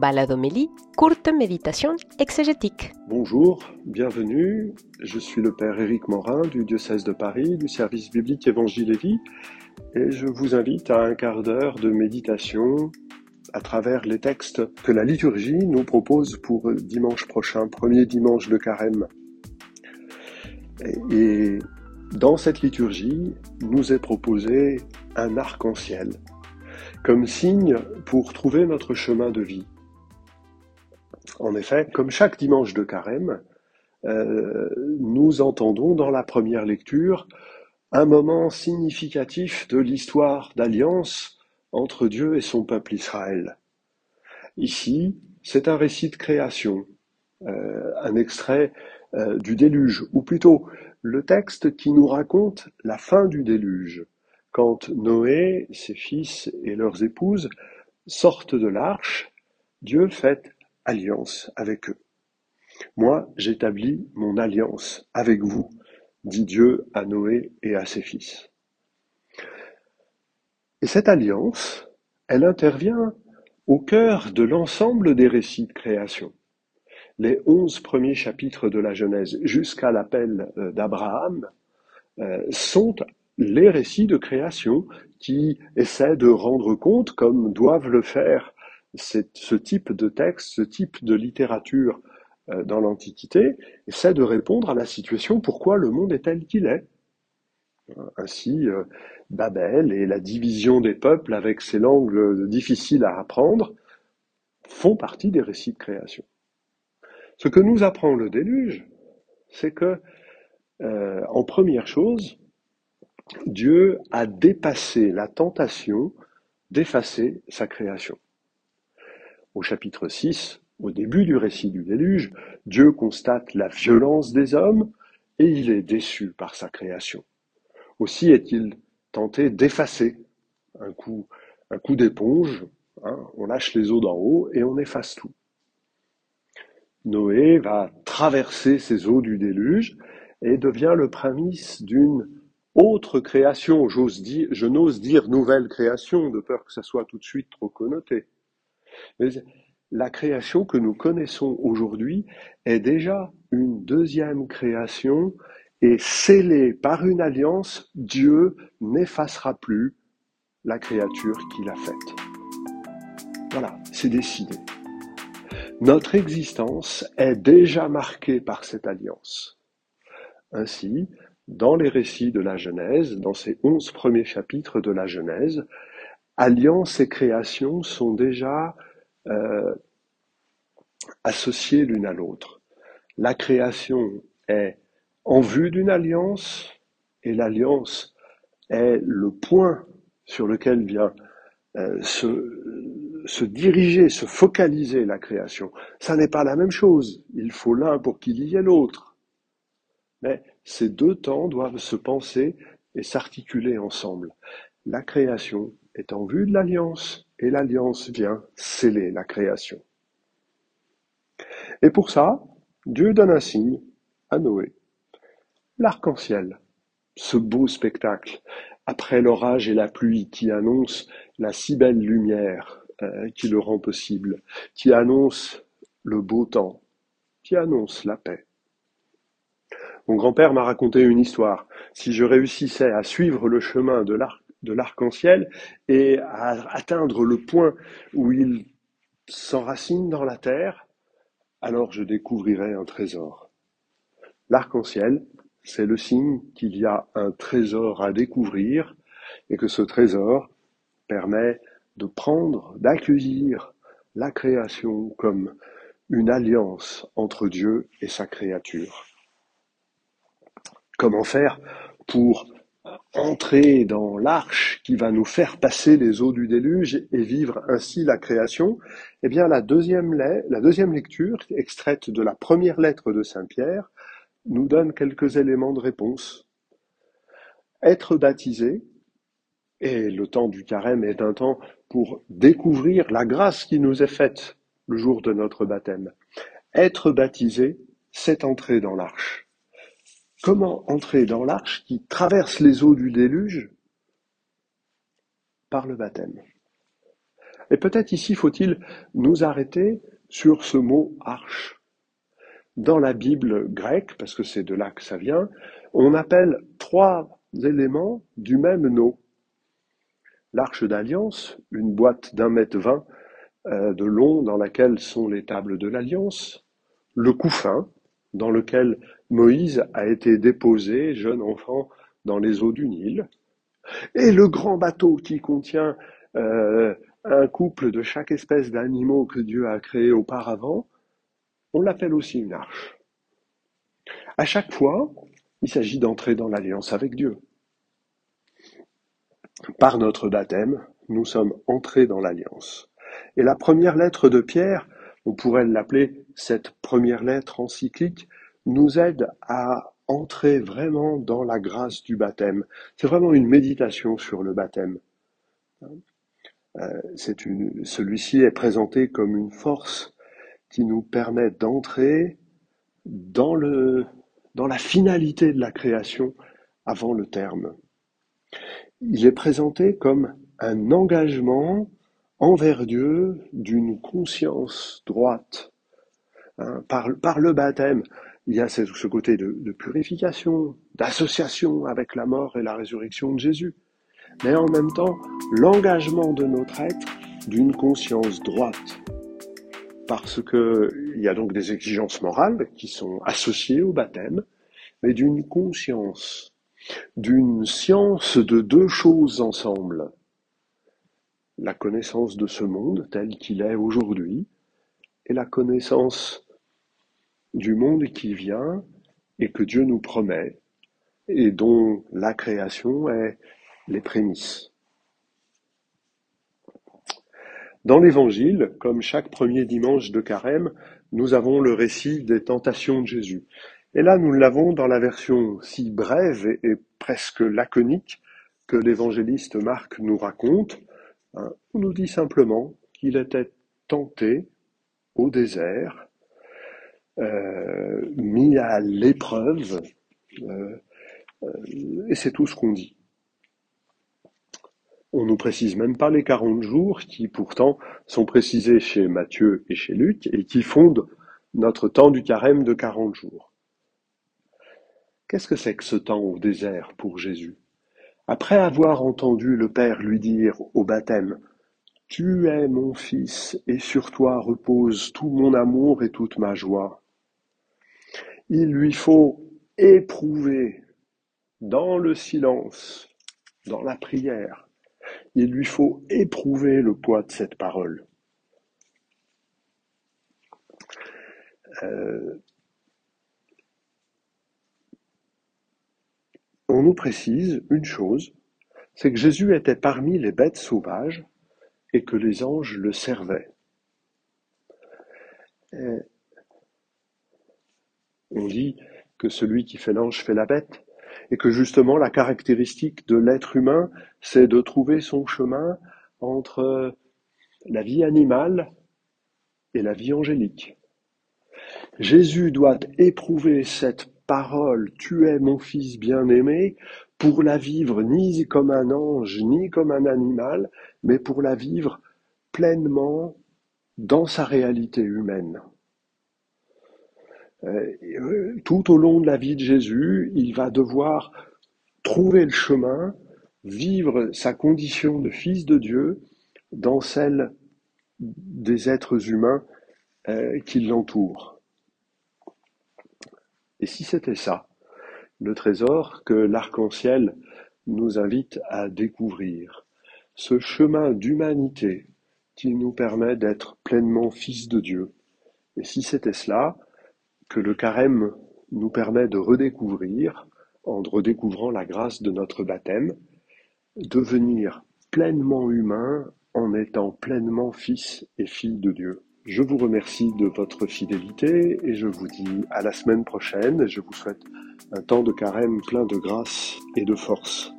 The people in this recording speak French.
Baladomélie, courte méditation exégétique. Bonjour, bienvenue. Je suis le Père Éric Morin du diocèse de Paris, du service biblique Évangile et Vie, et je vous invite à un quart d'heure de méditation à travers les textes que la liturgie nous propose pour dimanche prochain, premier dimanche de carême. Et dans cette liturgie, nous est proposé un arc-en-ciel comme signe pour trouver notre chemin de vie. En effet, comme chaque dimanche de carême, euh, nous entendons dans la première lecture un moment significatif de l'histoire d'alliance entre Dieu et son peuple Israël. Ici, c'est un récit de création, euh, un extrait euh, du déluge, ou plutôt le texte qui nous raconte la fin du déluge, quand Noé, ses fils et leurs épouses sortent de l'arche, Dieu fait alliance avec eux. Moi, j'établis mon alliance avec vous, dit Dieu à Noé et à ses fils. Et cette alliance, elle intervient au cœur de l'ensemble des récits de création. Les onze premiers chapitres de la Genèse jusqu'à l'appel euh, d'Abraham euh, sont les récits de création qui essaient de rendre compte, comme doivent le faire ce type de texte, ce type de littérature euh, dans l'Antiquité, essaie de répondre à la situation pourquoi le monde est tel qu'il est. Ainsi, euh, Babel et la division des peuples avec ses langues difficiles à apprendre font partie des récits de création. Ce que nous apprend le déluge, c'est que, euh, en première chose, Dieu a dépassé la tentation d'effacer sa création. Au chapitre 6, au début du récit du déluge, Dieu constate la violence des hommes et il est déçu par sa création. Aussi est-il tenté d'effacer un coup, un coup d'éponge, hein, on lâche les eaux d'en haut et on efface tout. Noé va traverser ces eaux du déluge et devient le prémisse d'une autre création, je n'ose dire nouvelle création, de peur que ça soit tout de suite trop connoté. La création que nous connaissons aujourd'hui est déjà une deuxième création et scellée par une alliance, Dieu n'effacera plus la créature qu'il a faite. Voilà, c'est décidé. Notre existence est déjà marquée par cette alliance. Ainsi, dans les récits de la Genèse, dans ces onze premiers chapitres de la Genèse, alliance et création sont déjà euh, associées l'une à l'autre. La création est en vue d'une alliance et l'alliance est le point sur lequel vient euh, se, se, diriger, se focaliser la création. Ça n'est pas la même chose. Il faut l'un pour qu'il y ait l'autre. Mais ces deux temps doivent se penser et s'articuler ensemble. La création est en vue de l'alliance et l'alliance vient sceller la création. Et pour ça, Dieu donne un signe à Noé. L'arc-en-ciel, ce beau spectacle, après l'orage et la pluie qui annonce la si belle lumière euh, qui le rend possible, qui annonce le beau temps, qui annonce la paix. Mon grand-père m'a raconté une histoire. Si je réussissais à suivre le chemin de l'arc-en-ciel et à atteindre le point où il s'enracine dans la terre, alors je découvrirais un trésor. L'arc-en-ciel, c'est le signe qu'il y a un trésor à découvrir et que ce trésor permet de prendre, d'accueillir la création comme une alliance entre Dieu et sa créature. Comment faire pour entrer dans l'arche qui va nous faire passer les eaux du déluge et vivre ainsi la création Eh bien, la deuxième, lecture, extraite de la première lettre de Saint Pierre, nous donne quelques éléments de réponse. Être baptisé, et le temps du carême est un temps pour découvrir la grâce qui nous est faite le jour de notre baptême. Être baptisé, c'est entrer dans l'arche. Comment entrer dans l'arche qui traverse les eaux du déluge Par le baptême? Et peut-être ici faut-il nous arrêter sur ce mot arche. Dans la Bible grecque, parce que c'est de là que ça vient, on appelle trois éléments du même nom. L'arche d'alliance, une boîte d'un mètre vingt euh, de long dans laquelle sont les tables de l'alliance, le couffin, dans lequel Moïse a été déposé, jeune enfant, dans les eaux du Nil, et le grand bateau qui contient euh, un couple de chaque espèce d'animaux que Dieu a créé auparavant, on l'appelle aussi une arche. À chaque fois, il s'agit d'entrer dans l'alliance avec Dieu. Par notre baptême, nous sommes entrés dans l'alliance. Et la première lettre de Pierre, on pourrait l'appeler cette première lettre encyclique, nous aide à entrer vraiment dans la grâce du baptême. C'est vraiment une méditation sur le baptême. Euh, celui-ci est présenté comme une force qui nous permet d'entrer dans, la finalité de la création avant le terme. Il est présenté comme un engagement envers Dieu d'une conscience droite. Hein, par, le baptême, il y a ce, côté de purification, d'association avec la mort et la résurrection de Jésus, mais en même temps l'engagement de notre être d'une conscience droite. Parce qu'il y a donc des exigences morales qui sont associées au baptême, mais d'une conscience, d'une science de deux choses ensemble la connaissance de ce monde tel qu'il est aujourd'hui et la connaissance du monde qui vient et que Dieu nous promet et dont la création est les prémices. Dans l'Évangile, comme chaque premier dimanche de carême, nous avons le récit des tentations de Jésus. Et là, nous l'avons dans la version si brève et, presque laconique que l'évangéliste Marc nous raconte, Hein, on nous dit simplement qu'il était tenté au désert, mis à l'épreuve, euh, euh, et c'est tout ce qu'on dit. On nous précise même pas les 40 jours qui pourtant sont précisés chez Matthieu et chez Luc et qui fondent notre temps du carême de 40 jours. Qu'est-ce que c'est que ce temps au désert pour Jésus? Après avoir entendu le Père lui dire au baptême Tu es mon Fils, et sur toi repose tout mon amour et toute ma joie, il lui faut éprouver dans le silence, dans la prière, il lui faut éprouver le poids de cette parole. Euh, on nous précise une chose, c'est que Jésus était parmi les bêtes sauvages et que les anges le servaient. on dit que celui qui fait l'ange fait la bête, et que justement la caractéristique de l'être humain, c'est de trouver son chemin entre la vie animale et la vie angélique. Jésus doit éprouver cette parole, tu es mon fils bien-aimé, pour la vivre ni comme un ange, ni comme un animal, mais pour la vivre pleinement dans sa réalité humaine. Euh, tout au long de la vie de Jésus, il va devoir trouver le chemin, vivre sa condition de fils de Dieu dans celle des êtres humains euh, qui l'entourent. Et si c'était ça, le trésor que l'arc-en-ciel nous invite à découvrir, ce chemin d'humanité qui nous permet d'être pleinement fils de Dieu. Et si c'était cela, que le carême nous permet de redécouvrir, en redécouvrant la grâce de notre baptême, devenir pleinement humain en étant pleinement fils et fille de Dieu. Je vous remercie de votre fidélité et je vous dis à la semaine prochaine. Je vous souhaite un temps de carême plein de grâce et de force.